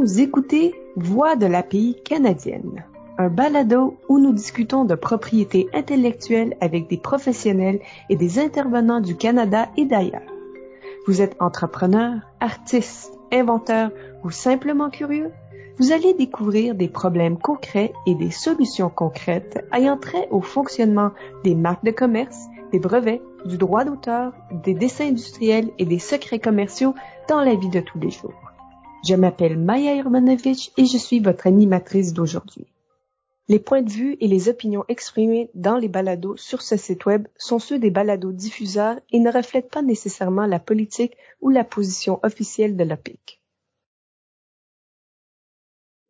Vous écoutez Voix de la pays canadienne, un balado où nous discutons de propriété intellectuelle avec des professionnels et des intervenants du Canada et d'ailleurs. Vous êtes entrepreneur, artiste, inventeur ou simplement curieux? Vous allez découvrir des problèmes concrets et des solutions concrètes ayant trait au fonctionnement des marques de commerce, des brevets, du droit d'auteur, des dessins industriels et des secrets commerciaux dans la vie de tous les jours. Je m'appelle Maya Hermanovich et je suis votre animatrice d'aujourd'hui. Les points de vue et les opinions exprimées dans les balados sur ce site web sont ceux des balados diffuseurs et ne reflètent pas nécessairement la politique ou la position officielle de l'OPIC.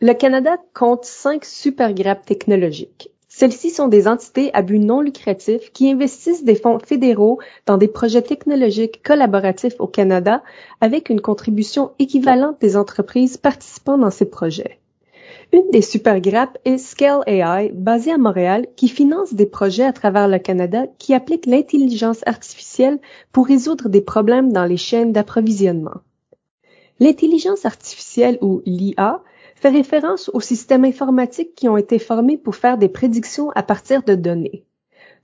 Le Canada compte cinq supergrappes technologiques. Celles-ci sont des entités à but non lucratif qui investissent des fonds fédéraux dans des projets technologiques collaboratifs au Canada avec une contribution équivalente des entreprises participant dans ces projets. Une des supergrappes est Scale AI, basée à Montréal, qui finance des projets à travers le Canada qui appliquent l'intelligence artificielle pour résoudre des problèmes dans les chaînes d'approvisionnement. L'intelligence artificielle ou l'IA fait référence aux systèmes informatiques qui ont été formés pour faire des prédictions à partir de données.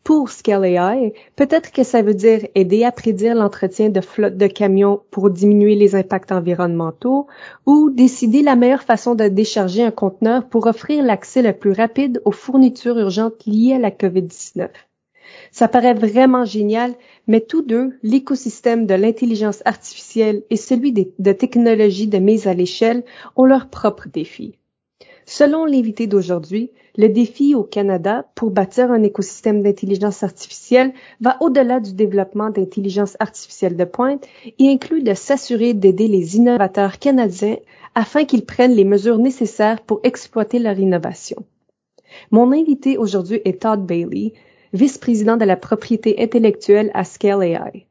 Pour Scale AI, peut-être que ça veut dire aider à prédire l'entretien de flottes de camions pour diminuer les impacts environnementaux ou décider la meilleure façon de décharger un conteneur pour offrir l'accès le plus rapide aux fournitures urgentes liées à la COVID-19. Ça paraît vraiment génial, mais tous deux, l'écosystème de l'intelligence artificielle et celui de technologies de mise à l'échelle, ont leurs propres défis. Selon l'invité d'aujourd'hui, le défi au Canada pour bâtir un écosystème d'intelligence artificielle va au-delà du développement d'intelligence artificielle de pointe et inclut de s'assurer d'aider les innovateurs canadiens afin qu'ils prennent les mesures nécessaires pour exploiter leur innovation. Mon invité aujourd'hui est Todd Bailey, vice-président de la propriété intellectuelle à Scale AI.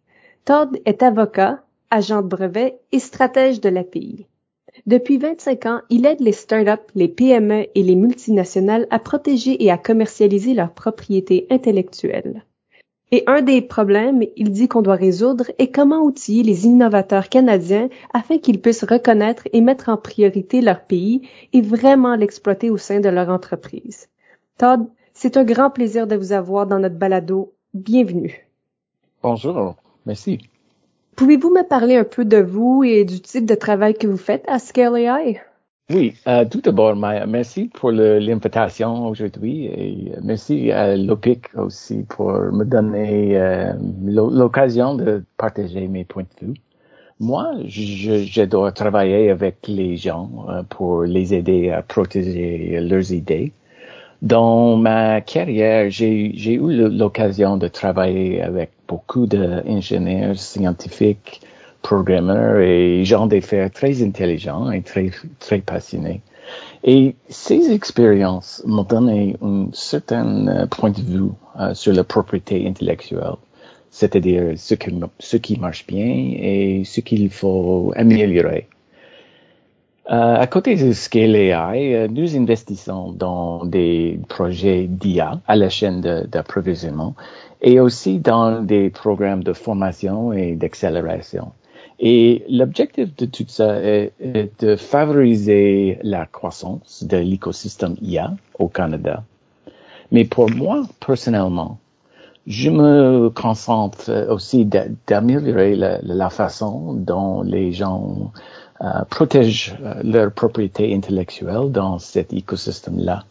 Todd est avocat, agent de brevet et stratège de l'API. Depuis 25 ans, il aide les startups, les PME et les multinationales à protéger et à commercialiser leur propriété intellectuelle. Et un des problèmes, il dit qu'on doit résoudre, est comment outiller les innovateurs canadiens afin qu'ils puissent reconnaître et mettre en priorité leur pays et vraiment l'exploiter au sein de leur entreprise. Todd, c'est un grand plaisir de vous avoir dans notre balado. Bienvenue. Bonjour, merci. Pouvez-vous me parler un peu de vous et du type de travail que vous faites à Scale AI? Oui, euh, tout d'abord, merci pour l'invitation aujourd'hui et merci à l'OPIC aussi pour me donner euh, l'occasion de partager mes points de vue. Moi, j'adore travailler avec les gens euh, pour les aider à protéger leurs idées. Dans ma carrière, j'ai eu l'occasion de travailler avec beaucoup d'ingénieurs scientifiques, programmeurs et gens d'affaires très intelligents et très, très passionnés. Et ces expériences m'ont donné un certain euh, point de vue euh, sur la propriété intellectuelle, c'est-à-dire ce qui marche bien et ce qu'il faut améliorer. Euh, à côté de Scale AI, euh, nous investissons dans des projets d'IA à la chaîne d'approvisionnement et aussi dans des programmes de formation et d'accélération. Et l'objectif de tout ça est, de favoriser la croissance de l'écosystème IA au Canada. Mais pour moi, personnellement, je me concentre aussi d'améliorer la, la, façon dont les gens euh, protègent euh, leur propriété intellectuelle dans cet écosystème-là.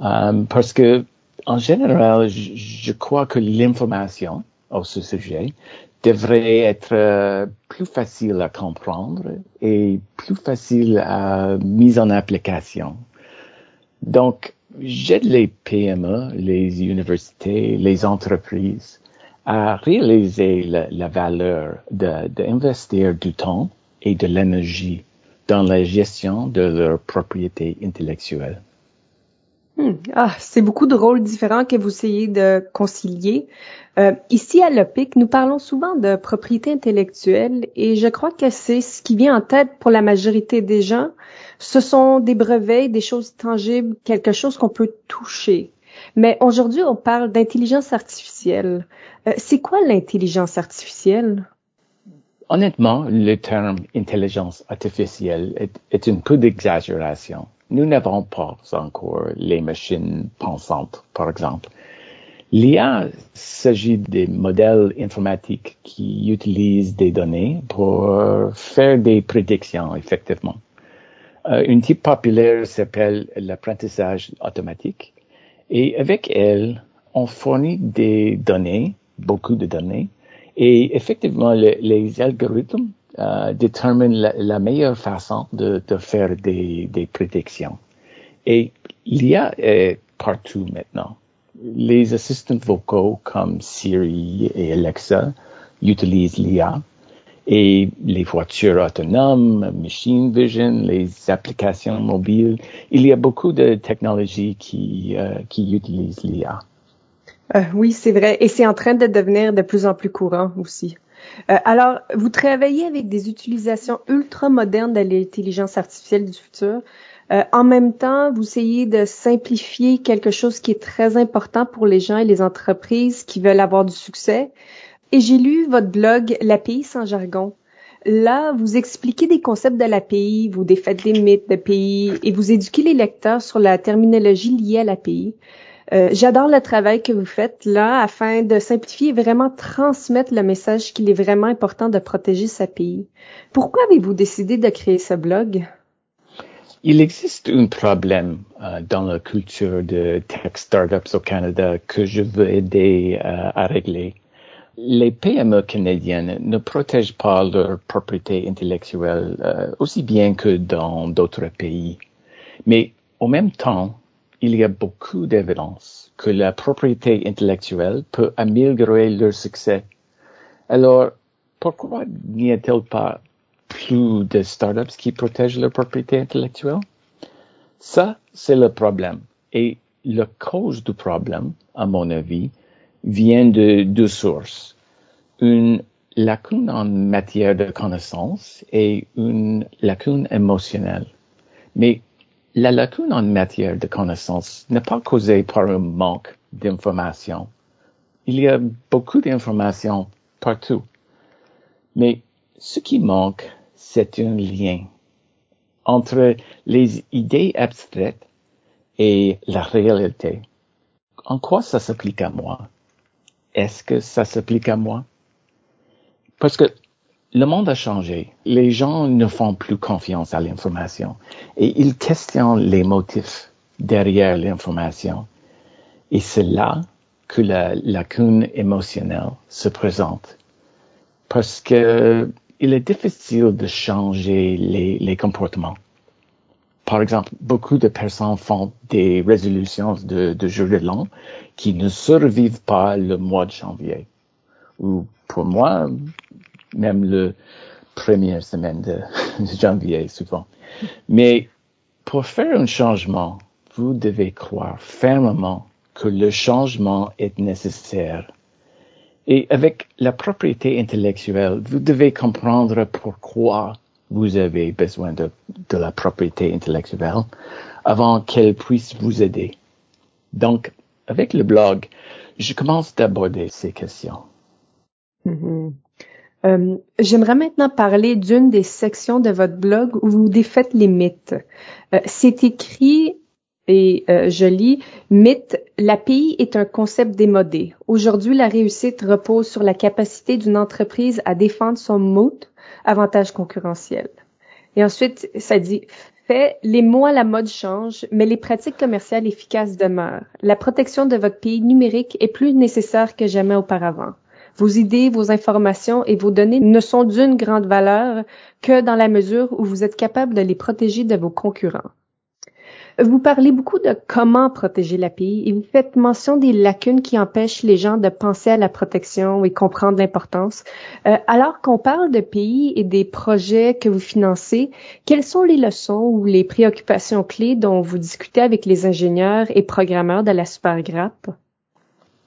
Euh, parce que, en général, je, crois que l'information au ce sujet devrait être plus facile à comprendre et plus facile à mise en application. Donc, j'aide les PME, les universités, les entreprises à réaliser la, la valeur d'investir du temps et de l'énergie dans la gestion de leur propriété intellectuelle. Hmm. Ah, c'est beaucoup de rôles différents que vous essayez de concilier. Euh, ici à l'OPIC, nous parlons souvent de propriété intellectuelle et je crois que c'est ce qui vient en tête pour la majorité des gens. Ce sont des brevets, des choses tangibles, quelque chose qu'on peut toucher. Mais aujourd'hui, on parle d'intelligence artificielle. Euh, c'est quoi l'intelligence artificielle? Honnêtement, le terme intelligence artificielle est, est un peu d'exagération. Nous n'avons pas encore les machines pensantes, par exemple. L'IA s'agit des modèles informatiques qui utilisent des données pour faire des prédictions, effectivement. Euh, une type populaire s'appelle l'apprentissage automatique et avec elle, on fournit des données, beaucoup de données, et effectivement, les algorithmes euh, déterminent la, meilleure façon de, faire des, prédictions. Et l'IA est partout maintenant. Les assistants vocaux comme Siri et Alexa utilisent l'IA et les voitures autonomes, machine vision, les applications mobiles. Il y a beaucoup de technologies qui, euh, qui utilisent l'IA. Euh, oui, c'est vrai. Et c'est en train de devenir de plus en plus courant aussi. Euh, alors, vous travaillez avec des utilisations ultra modernes de l'intelligence artificielle du futur. Euh, en même temps, vous essayez de simplifier quelque chose qui est très important pour les gens et les entreprises qui veulent avoir du succès. Et j'ai lu votre blog L'API sans jargon. Là, vous expliquez des concepts de l'API, vous défaites les mythes d'API et vous éduquez les lecteurs sur la terminologie liée à l'API. Euh, j'adore le travail que vous faites là afin de simplifier et vraiment transmettre le message qu'il est vraiment important de protéger sa pays. Pourquoi avez-vous décidé de créer ce blog? Il existe un problème euh, dans la culture de tech startups au Canada que je veux aider euh, à régler. Les PME canadiennes ne protègent pas leur propriété intellectuelle aussi bien que dans d'autres pays. Mais en même temps, il y a beaucoup d'évidence que la propriété intellectuelle peut améliorer leur succès. Alors, pourquoi n'y a-t-il pas plus de startups qui protègent leur propriété intellectuelle? Ça, c'est le problème. Et la cause du problème, à mon avis, vient de deux sources. Une lacune en matière de connaissance et une lacune émotionnelle. Mais la lacune en matière de connaissances n'est pas causée par un manque d'information. Il y a beaucoup d'informations partout. Mais ce qui manque, c'est un lien entre les idées abstraites et la réalité. En quoi ça s'applique à moi? Est-ce que ça s'applique à moi? Parce que le monde a changé. Les gens ne font plus confiance à l'information et ils questionnent les motifs derrière l'information. Et c'est là que la lacune émotionnelle se présente. Parce que il est difficile de changer les, comportements. Par exemple, beaucoup de personnes font des résolutions de, de jour de l'an qui ne survivent pas le mois de janvier. Ou pour moi, même le première semaine de, janvier souvent. Mais pour faire un changement, vous devez croire fermement que le changement est nécessaire. Et avec la propriété intellectuelle, vous devez comprendre pourquoi vous avez besoin de, la propriété intellectuelle avant qu'elle puisse vous aider. Donc, avec le blog, je commence d'aborder ces questions. Mm-hmm. Euh, j'aimerais maintenant parler d'une des sections de votre blog où vous défaites les mythes. Euh, c'est écrit et euh, je lis Mythe, l'API est un concept démodé. Aujourd'hui, la réussite repose sur la capacité d'une entreprise à défendre son moat, avantage concurrentiel. Et ensuite, ça dit fait, les mots à la mode changent, mais les pratiques commerciales efficaces demeurent. La protection de votre pays numérique est plus nécessaire que jamais auparavant. Vos idées, vos informations et vos données ne sont d'une grande valeur que dans la mesure où vous êtes capable de les protéger de vos concurrents. Vous parlez beaucoup de comment protéger l'API et vous faites mention des lacunes qui empêchent les gens de penser à la protection et comprendre l'importance. Euh, alors qu'on parle de pays et des projets que vous financez, quelles sont les leçons ou les préoccupations clés dont vous discutez avec les ingénieurs et programmeurs de la Supergrap?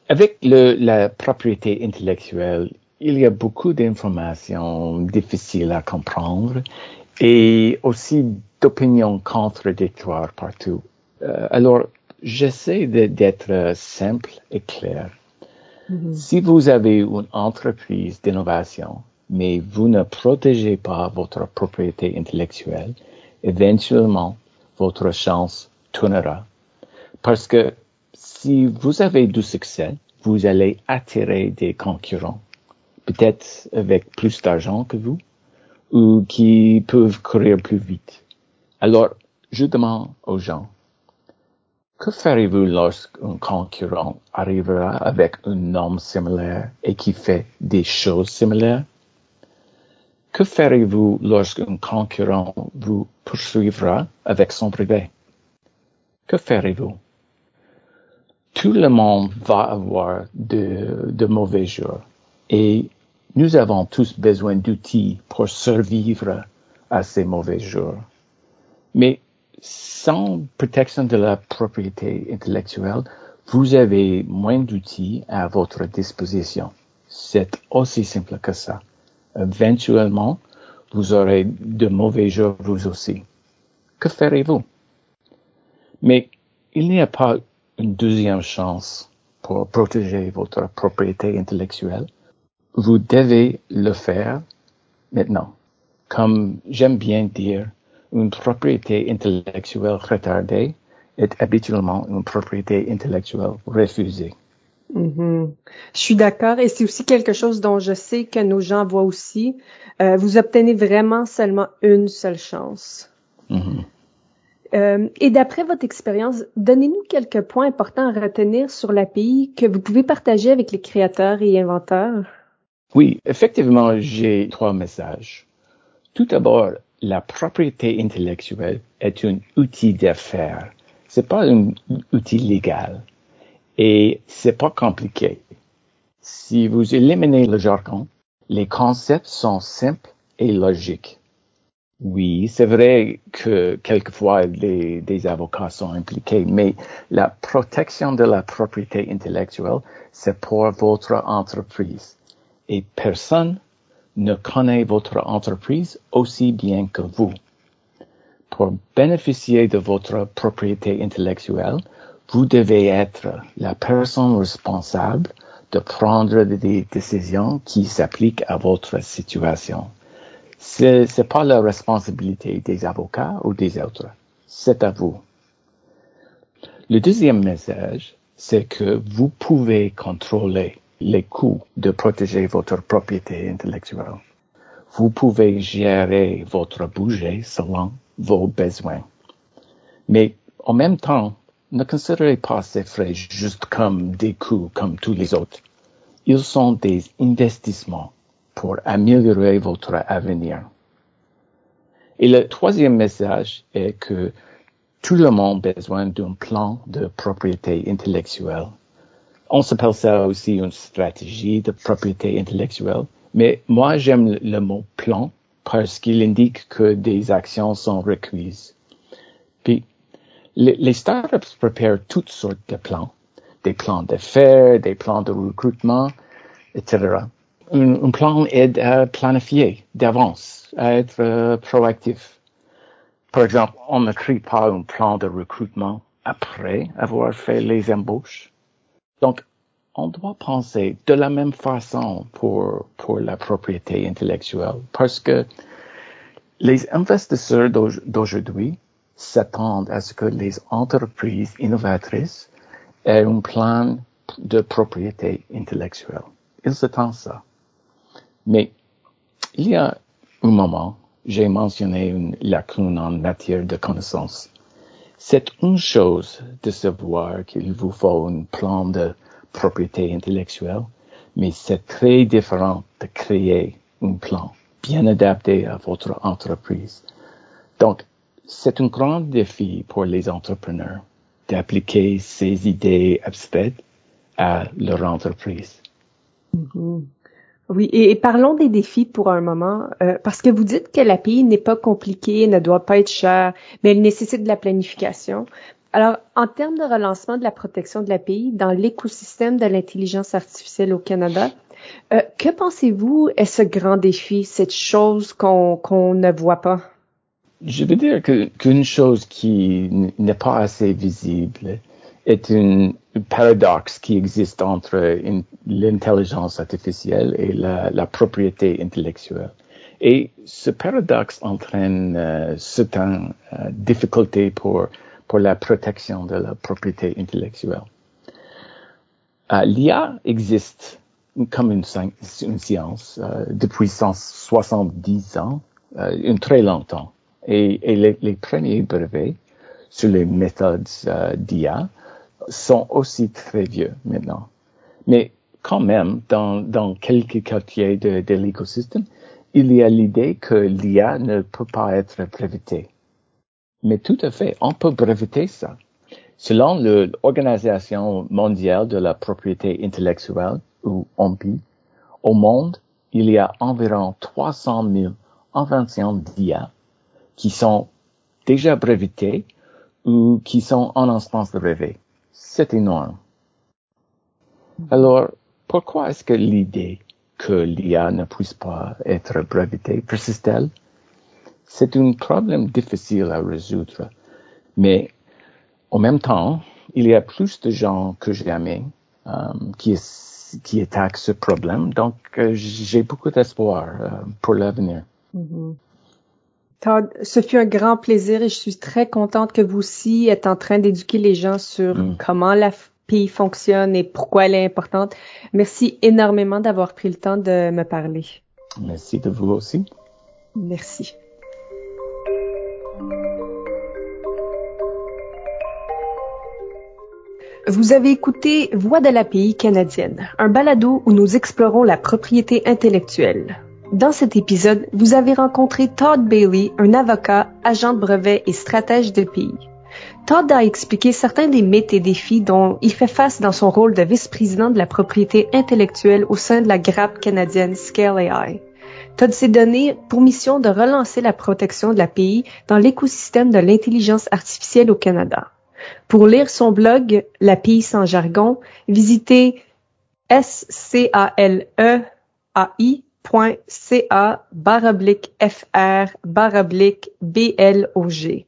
Avec le, la propriété intellectuelle, il y a beaucoup d'informations difficiles à comprendre et aussi d'opinions contradictoires partout. Euh, alors, j'essaie d'être simple et clair. Mm-hmm. Si vous avez une entreprise d'innovation mais vous ne protégez pas votre propriété intellectuelle, éventuellement, votre chance tournera. Parce que si vous avez du succès, vous allez attirer des concurrents, peut-être avec plus d'argent que vous, ou qui peuvent courir plus vite. Alors, je demande aux gens, que ferez-vous lorsqu'un concurrent arrivera avec un nom similaire et qui fait des choses similaires? Que ferez-vous lorsqu'un concurrent vous poursuivra avec son privé? Que ferez-vous? Tout le monde va avoir de, mauvais jours et nous avons tous besoin d'outils pour survivre à ces mauvais jours. Mais sans protection de la propriété intellectuelle, vous avez moins d'outils à votre disposition. C'est aussi simple que ça. Éventuellement, vous aurez de mauvais jours vous aussi. Que ferez-vous? Mais il n'y a pas une deuxième chance pour protéger votre propriété intellectuelle. Vous devez le faire maintenant. Comme j'aime bien dire, une propriété intellectuelle retardée est habituellement une propriété intellectuelle refusée. Mm-hmm. Je suis d'accord et c'est aussi quelque chose dont je sais que nos gens voient aussi. Euh, vous obtenez vraiment seulement une seule chance. Mm-hmm. Euh, et d'après votre expérience, donnez-nous quelques points importants à retenir sur l'API que vous pouvez partager avec les créateurs et inventeurs. Oui, effectivement, j'ai trois messages. Tout d'abord, la propriété intellectuelle est un outil d'affaires. C'est pas un outil légal. Et c'est pas compliqué. Si vous éliminez le jargon, les concepts sont simples et logiques. Oui, c'est vrai que quelquefois des avocats sont impliqués, mais la protection de la propriété intellectuelle, c'est pour votre entreprise. Et personne ne connaît votre entreprise aussi bien que vous. Pour bénéficier de votre propriété intellectuelle, vous devez être la personne responsable de prendre des décisions qui s'appliquent à votre situation. C'est, c'est pas la responsabilité des avocats ou des autres. C'est à vous. Le deuxième message, c'est que vous pouvez contrôler les coûts de protéger votre propriété intellectuelle. Vous pouvez gérer votre budget selon vos besoins. Mais en même temps, ne considérez pas ces frais juste comme des coûts comme tous les autres. Ils sont des investissements pour améliorer votre avenir. Et le troisième message est que tout le monde a besoin d'un plan de propriété intellectuelle on s'appelle ça aussi une stratégie de propriété intellectuelle. Mais moi, j'aime le mot plan parce qu'il indique que des actions sont requises. Puis, les, startups préparent toutes sortes de plans. Des plans d'affaires, des plans de recrutement, etc. Un, plan aide à planifier d'avance, à être euh, proactif. Par exemple, on ne crée pas un plan de recrutement après avoir fait les embauches. Donc, on doit penser de la même façon pour, pour la propriété intellectuelle parce que les investisseurs d'aujourd'hui s'attendent à ce que les entreprises innovatrices aient un plan de propriété intellectuelle. Ils s'attendent ça. Mais il y a un moment, j'ai mentionné une lacune en matière de connaissances. C'est une chose de savoir qu'il vous faut un plan de propriété intellectuelle, mais c'est très différent de créer un plan bien adapté à votre entreprise. Donc, c'est un grand défi pour les entrepreneurs d'appliquer ces idées abstraites à leur entreprise. Mm-hmm. Oui, et, parlons des défis pour un moment, euh, parce que vous dites que l'API n'est pas compliquée, ne doit pas être chère, mais elle nécessite de la planification. Alors, en termes de relancement de la protection de l'API dans l'écosystème de l'intelligence artificielle au Canada, euh, que pensez-vous est ce grand défi, cette chose qu'on ne voit pas? Je veux dire qu'une chose qui n'est pas assez visible est un paradoxe qui existe entre l'intelligence artificielle et la, propriété intellectuelle. Et ce paradoxe entraîne euh, certaines euh, difficultés pour, pour la protection de la propriété intellectuelle. Euh, L'IA existe comme une, science depuis 170 ans, une très longtemps. Et, et les, premiers brevets sur les méthodes d'IA sont aussi très vieux maintenant. Mais quand même, dans, dans quelques quartiers de, de l'écosystème, il y a l'idée que l'IA ne peut pas être brevetée. Mais tout à fait, on peut breveter ça. Selon l'Organisation mondiale de la propriété intellectuelle, ou OMPI, au monde, il y a environ 300 000 inventions d'IA qui sont déjà brevetées ou qui sont en instance de brevet. C'est énorme. Alors, pourquoi est-ce que l'idée que l'IA ne puisse pas être brevetée persiste-t-elle? C'est un problème difficile à résoudre, mais en même temps, il y a plus de gens que jamais euh, qui, qui attaquent ce problème, donc euh, j'ai beaucoup d'espoir euh, pour l'avenir. Mm-hmm. Ce fut un grand plaisir et je suis très contente que vous aussi êtes en train d'éduquer les gens sur mm. comment la pays fonctionne et pourquoi elle est importante. Merci énormément d'avoir pris le temps de me parler. Merci de vous aussi. Merci. Vous avez écouté Voix de la pays canadienne, un balado où nous explorons la propriété intellectuelle. Dans cet épisode, vous avez rencontré Todd Bailey, un avocat, agent de brevet et stratège de pays. Todd a expliqué certains des mythes et défis dont il fait face dans son rôle de vice-président de la propriété intellectuelle au sein de la grappe canadienne Scale AI. Todd s'est donné pour mission de relancer la protection de l'API dans l'écosystème de l'intelligence artificielle au Canada. Pour lire son blog L'API sans jargon, visitez scaleai.ca baroblique fr baroblique blog.